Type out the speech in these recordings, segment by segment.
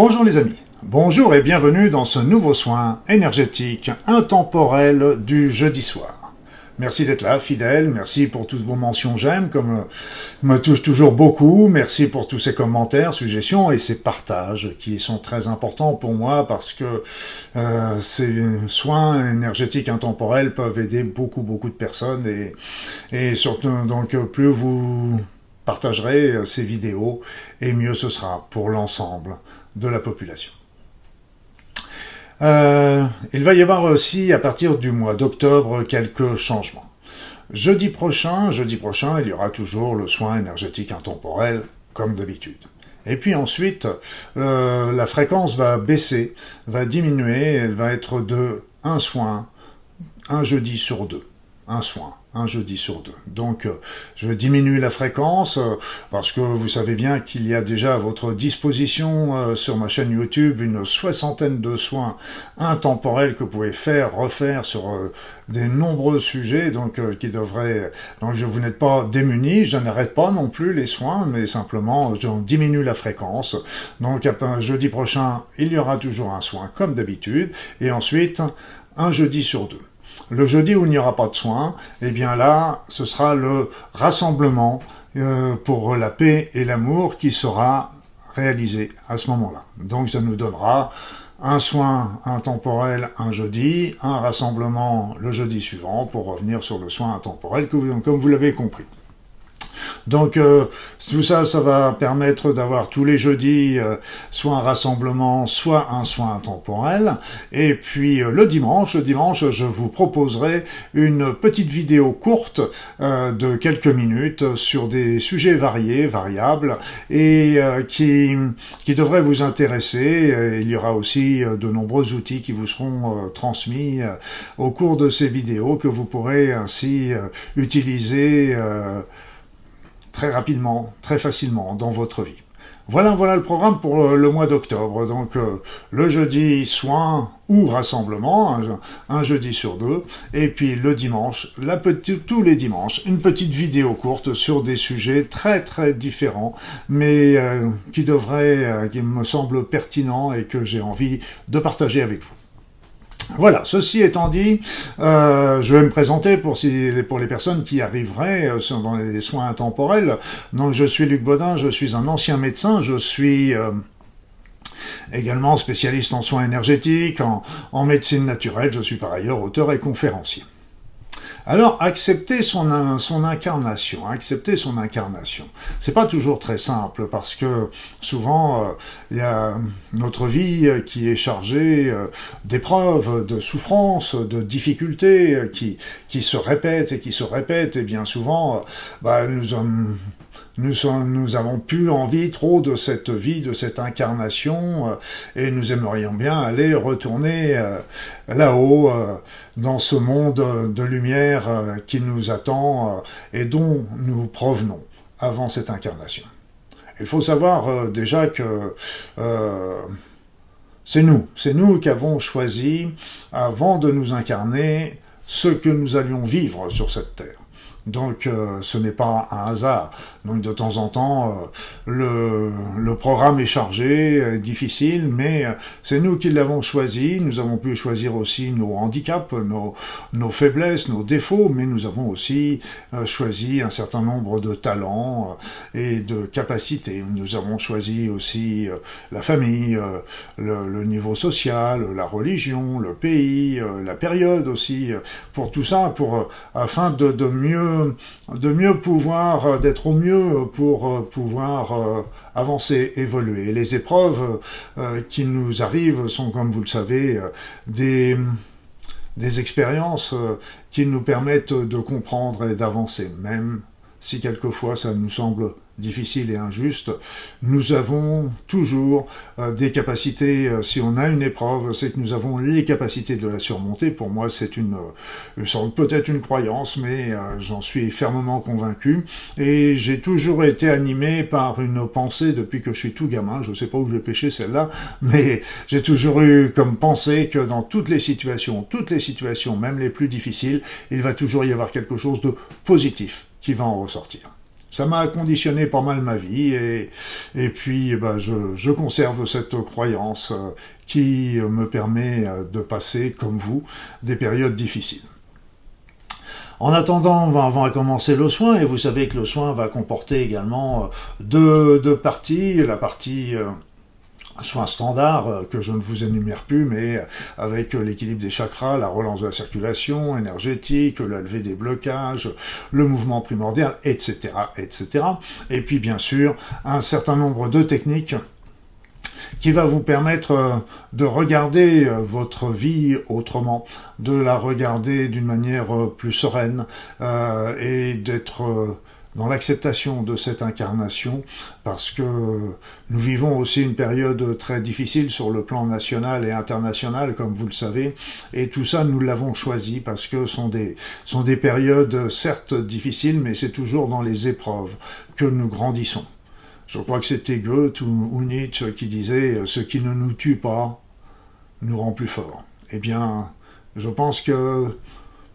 Bonjour les amis, bonjour et bienvenue dans ce nouveau soin énergétique intemporel du jeudi soir. Merci d'être là, fidèle, merci pour toutes vos mentions j'aime, comme euh, me touche toujours beaucoup, merci pour tous ces commentaires, suggestions et ces partages qui sont très importants pour moi parce que euh, ces soins énergétiques intemporels peuvent aider beaucoup beaucoup de personnes et, et surtout donc plus vous partagerez euh, ces vidéos et mieux ce sera pour l'ensemble de la population. Euh, il va y avoir aussi à partir du mois d'octobre quelques changements. Jeudi prochain, jeudi prochain, il y aura toujours le soin énergétique intemporel comme d'habitude. Et puis ensuite, euh, la fréquence va baisser, va diminuer, elle va être de un soin, un jeudi sur deux, un soin un jeudi sur deux. Donc euh, je diminue la fréquence euh, parce que vous savez bien qu'il y a déjà à votre disposition euh, sur ma chaîne YouTube une soixantaine de soins intemporels que vous pouvez faire, refaire sur des nombreux sujets donc qui devraient donc je vous n'êtes pas démunis, je n'arrête pas non plus les soins mais simplement j'en diminue la fréquence. Donc jeudi prochain, il y aura toujours un soin comme d'habitude et ensuite un jeudi sur deux. Le jeudi où il n'y aura pas de soins, eh bien là, ce sera le rassemblement euh, pour la paix et l'amour qui sera réalisé à ce moment-là. Donc ça nous donnera un soin intemporel un jeudi, un rassemblement le jeudi suivant pour revenir sur le soin intemporel comme vous l'avez compris. Donc euh, tout ça, ça va permettre d'avoir tous les jeudis euh, soit un rassemblement, soit un soin intemporel. Et puis euh, le dimanche, le dimanche, je vous proposerai une petite vidéo courte de quelques minutes sur des sujets variés, variables, et qui, qui vous intéresser. Il y aura aussi de nombreux outils qui vous seront transmis au cours de ces vidéos que vous pourrez ainsi utiliser très rapidement, très facilement dans votre vie. Voilà, voilà le programme pour euh, le mois d'octobre. Donc euh, le jeudi soin ou rassemblement, un, jeudi sur deux, et puis le dimanche, la petite, tous les dimanches, une petite vidéo courte sur des sujets très très différents, mais euh, qui devraient, qui me semblent pertinents et que j'ai envie de partager avec vous. Voilà, ceci étant dit, euh, je vais me présenter pour, si, pour les personnes qui arriveraient euh, dans les soins intemporels. Donc je suis Luc Baudin, je suis un ancien médecin, je suis... Euh, également spécialiste en soins énergétiques, en médecine naturelle, je suis par ailleurs auteur et conférencier. Alors, accepter son, incarnation, accepter son incarnation, c'est pas toujours très simple parce que souvent euh, il y a notre vie qui est chargée euh, d'épreuves, de souffrances, de difficultés euh, qui qui se répètent et qui se répètent. Et bien souvent, bah, nous sommes nous, nous avons plus envie trop de cette vie, de cette incarnation, euh, et nous aimerions bien aller retourner euh, là-haut, euh, dans ce monde de lumière qui nous attend et dont nous provenons avant cette incarnation. Il faut savoir déjà que c'est nous, c'est nous qui avons choisi, avant de nous incarner, ce que nous allions vivre sur cette terre. Donc euh, ce n'est pas un hasard. Donc de temps en temps, euh, le, le, programme est chargé, euh, difficile, mais c'est nous qui l'avons choisi. Nous avons pu choisir aussi nos handicaps, nos, nos faiblesses, nos défauts, mais nous avons aussi choisi un certain nombre de talents et de capacités. Nous avons choisi aussi la famille, le, le, niveau social, la religion, le pays, la période aussi. Pour tout ça, pour afin de, de mieux de mieux pouvoir, euh, d'être au mieux pour euh, pouvoir euh, avancer, évoluer. les épreuves qui nous arrivent sont, comme vous le savez, des, des expériences qui nous permettent de comprendre et d'avancer, même si quelquefois ça nous semble difficile et injuste, nous avons toujours euh, des capacités, euh, si on a une épreuve, c'est que nous avons les capacités de la surmonter. Pour moi, c'est une, euh, peut-être une croyance, mais j'en suis fermement convaincu. Et j'ai toujours été animé par une pensée depuis que je suis tout gamin, je ne sais pas où je l'ai pêché celle-là, mais j'ai toujours eu comme pensée que dans toutes les situations, toutes les situations, même les plus difficiles, il va toujours y avoir quelque chose de positif va en ressortir. Ça m'a conditionné pas mal ma vie et, et puis eh ben, je, je, conserve cette croyance euh, qui me permet euh, de passer, comme vous, des périodes difficiles. En attendant, on va, on va commencer le soin, et vous savez que le soin va comporter également euh, deux, deux parties. La partie soit un standard euh, que je ne vous énumère plus, mais avec l'équilibre des chakras, la relance de la circulation énergétique, la levée des blocages, le mouvement primordial, etc., etc. Et puis bien sûr, un certain nombre de techniques qui va vous permettre euh, de regarder euh, votre vie autrement, de la regarder d'une manière plus sereine et d'être dans l'acceptation de cette incarnation, parce que nous vivons aussi une période très difficile sur le plan national et international, comme vous le savez, et tout ça, nous l'avons choisi parce que sont des, sont des périodes certes difficiles, mais c'est toujours dans les épreuves que nous grandissons. Je crois que c'était Goethe ou Nietzsche qui disait « Ce qui ne nous tue pas nous rend plus forts ». Eh bien, je pense que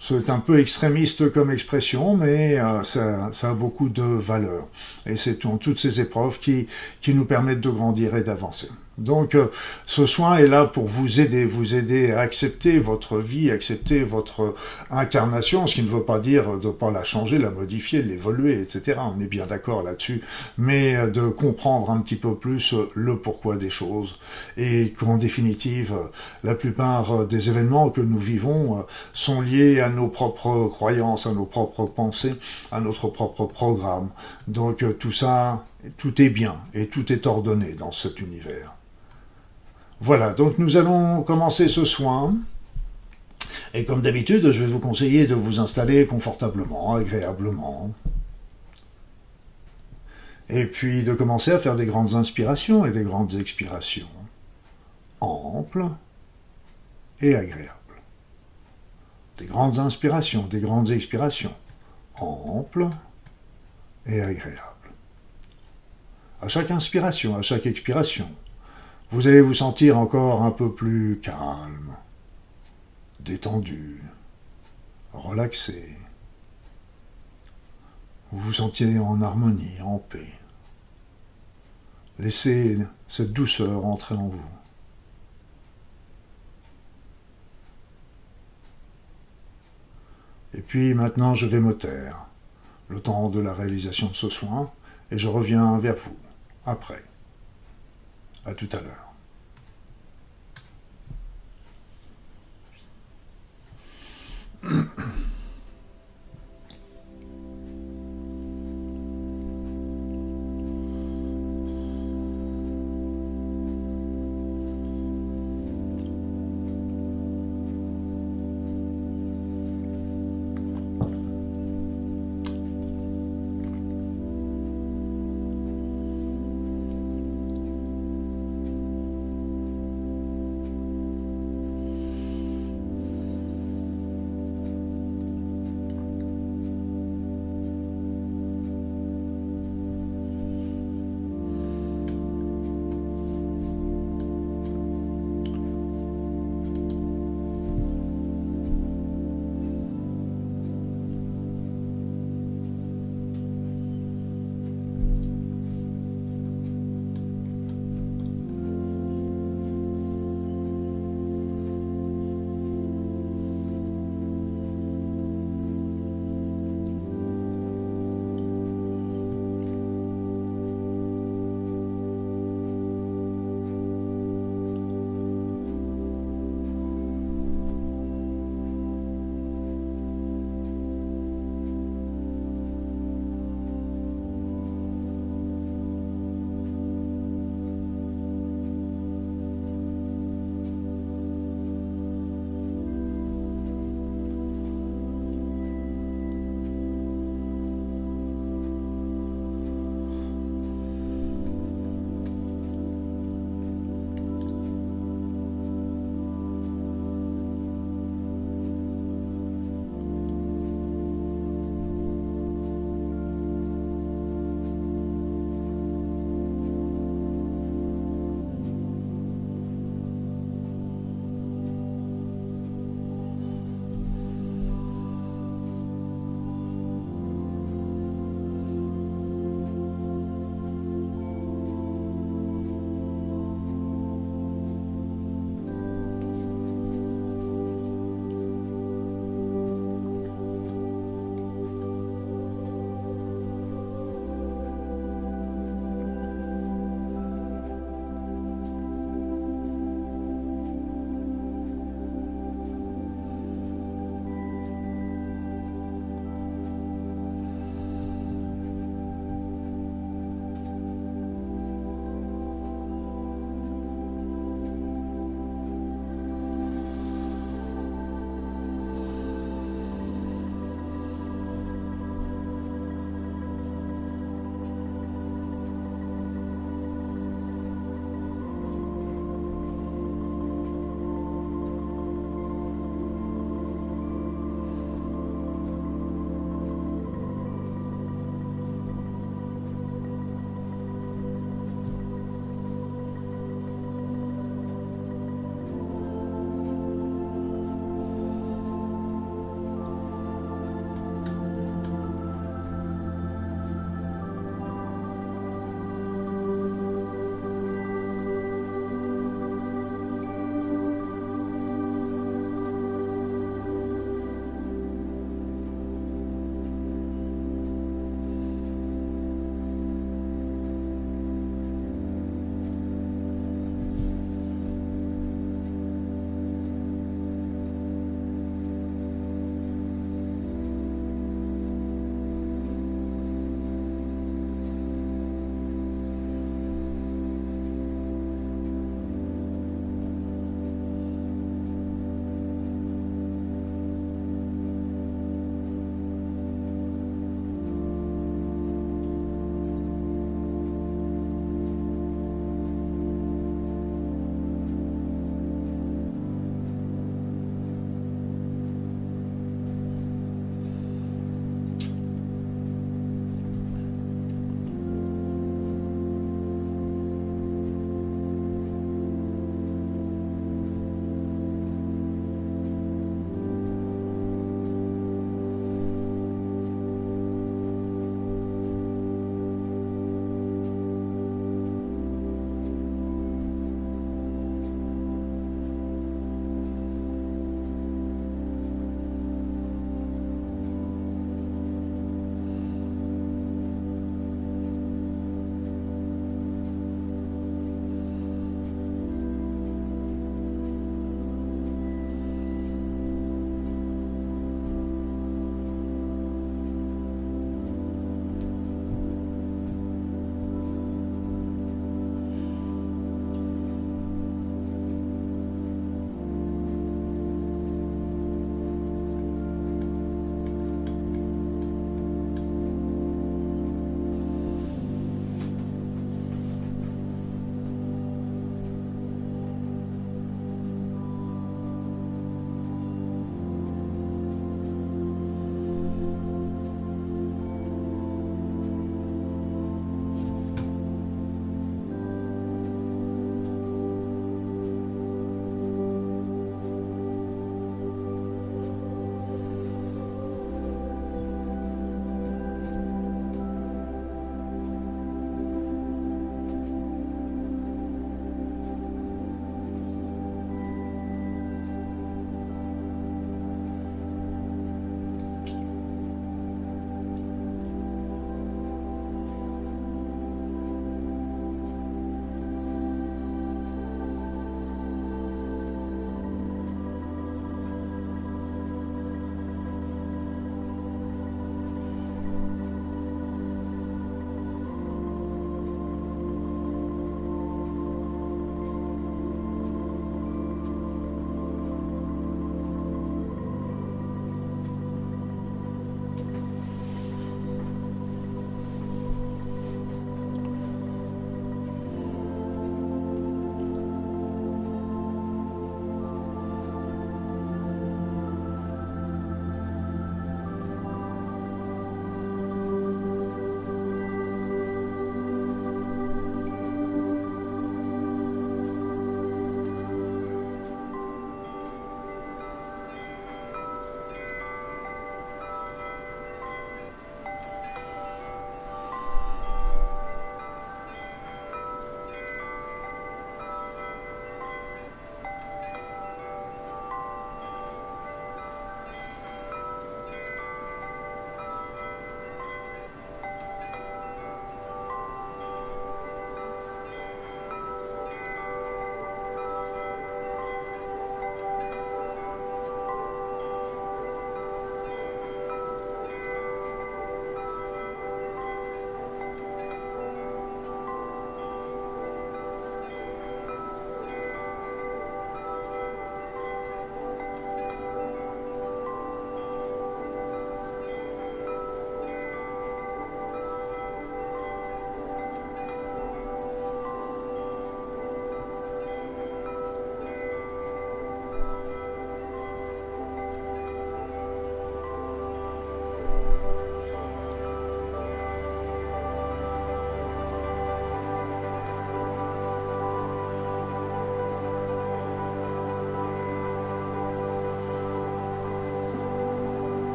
c'est un peu extrémiste comme expression, mais euh, ça, ça, a beaucoup de valeur. Et c'est toutes ces épreuves qui, qui nous permettent de grandir et d'avancer. Donc euh, ce soin est là pour vous aider, vous aider à accepter votre vie, accepter votre incarnation, ce qui ne veut pas dire de ne pas la changer, la modifier, l'évoluer, etc. On est bien d'accord là-dessus, mais euh, de comprendre un petit peu plus euh, le pourquoi des choses et qu'en définitive, la plupart des événements que nous vivons sont liés à nos propres croyances, à nos propres pensées, à notre propre programme. Donc tout ça, tout est bien et tout est ordonné dans cet univers. Voilà, donc nous allons commencer ce soin. Et comme d'habitude, je vais vous conseiller de vous installer confortablement, agréablement. Et puis de commencer à faire des grandes inspirations et des grandes expirations. Amples et agréables. Des grandes inspirations, des grandes expirations. Amples et agréables. À chaque inspiration, à chaque expiration, vous allez vous sentir encore un peu plus calme, détendu, relaxé. Vous vous sentiez en harmonie, en paix. Laissez cette douceur entrer en vous. Et puis maintenant, je vais me taire, le temps de la réalisation de ce soin, et je reviens vers vous, après. À tout à l'heure.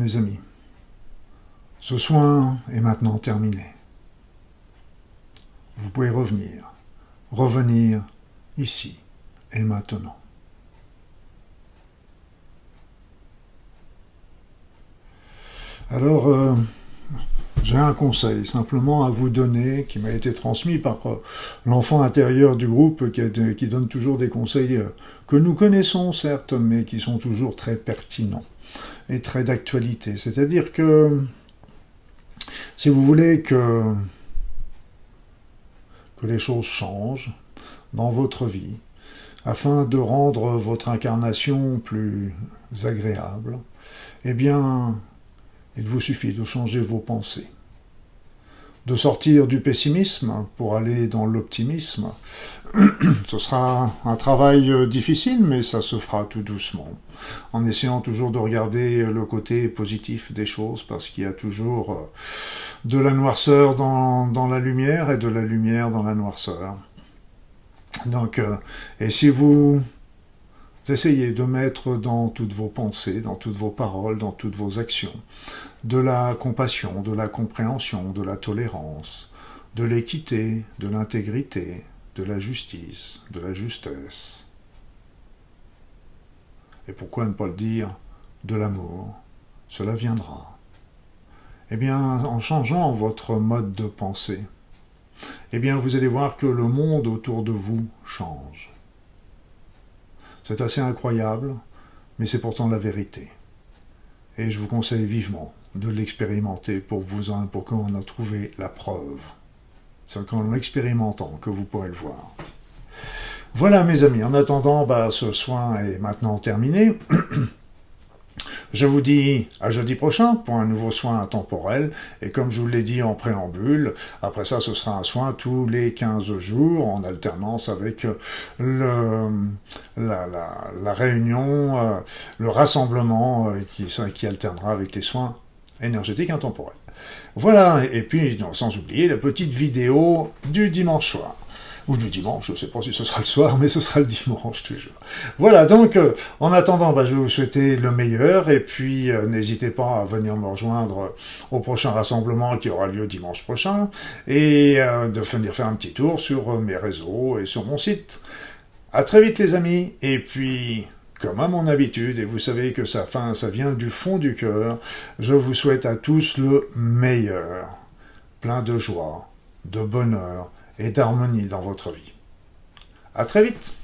Mes amis, ce soin est maintenant terminé. Vous pouvez revenir, revenir ici et maintenant. Alors, euh, j'ai un conseil simplement à vous donner qui m'a été transmis par euh, l'enfant intérieur du groupe qui, donne toujours des conseils euh, que nous connaissons certes, mais qui sont toujours très pertinents et très d'actualité. C'est-à-dire que si vous voulez que, que les choses changent dans votre vie, afin de rendre votre incarnation plus agréable, eh bien, il vous suffit de changer vos pensées, de sortir du pessimisme pour aller dans l'optimisme. Ce sera un travail euh, difficile, mais ça se fera tout doucement, en essayant toujours de regarder le côté positif des choses, parce qu'il y a toujours euh, de la noirceur dans, la lumière et de la lumière dans la noirceur. Donc, euh, et si vous Essayez de mettre dans toutes vos pensées, dans toutes vos paroles, dans toutes vos actions, de la compassion, de la compréhension, de la tolérance, de l'équité, de l'intégrité, de la justice, de la justesse. Et pourquoi ne pas le dire de l'amour Cela viendra. Eh bien, en changeant votre mode de pensée, eh bien, vous allez voir que le monde autour de vous change. C'est assez incroyable, mais c'est pourtant la vérité. Et je vous conseille vivement de l'expérimenter pour vous pour qu'on a trouvé la preuve. C'est qu'en l'expérimentant que vous pourrez le voir. Voilà mes amis, en attendant, bah, ce soin est maintenant terminé. Je vous dis à jeudi prochain pour un nouveau soin temporel. Et comme je vous l'ai dit en préambule, après ça, ce sera un soin tous les 15 jours en alternance avec la, la, réunion, euh, le rassemblement euh, qui, qui alternera avec les soins énergétiques intemporels. Voilà, et puis sans oublier la petite vidéo du dimanche soir ou du dimanche, je ne sais pas si ce sera le soir, mais ce sera le dimanche toujours. Voilà, donc euh, en attendant, bah, je vais vous souhaiter le meilleur, et puis euh, n'hésitez pas à venir me rejoindre au prochain rassemblement qui aura lieu dimanche prochain, et euh, de venir faire un petit tour sur mes réseaux et sur mon site. À très vite les amis, et puis comme à mon habitude, et vous savez que fin, ça vient du fond du cœur, je vous souhaite à tous le meilleur, plein de joie, de bonheur, et d'harmonie dans votre vie. À très vite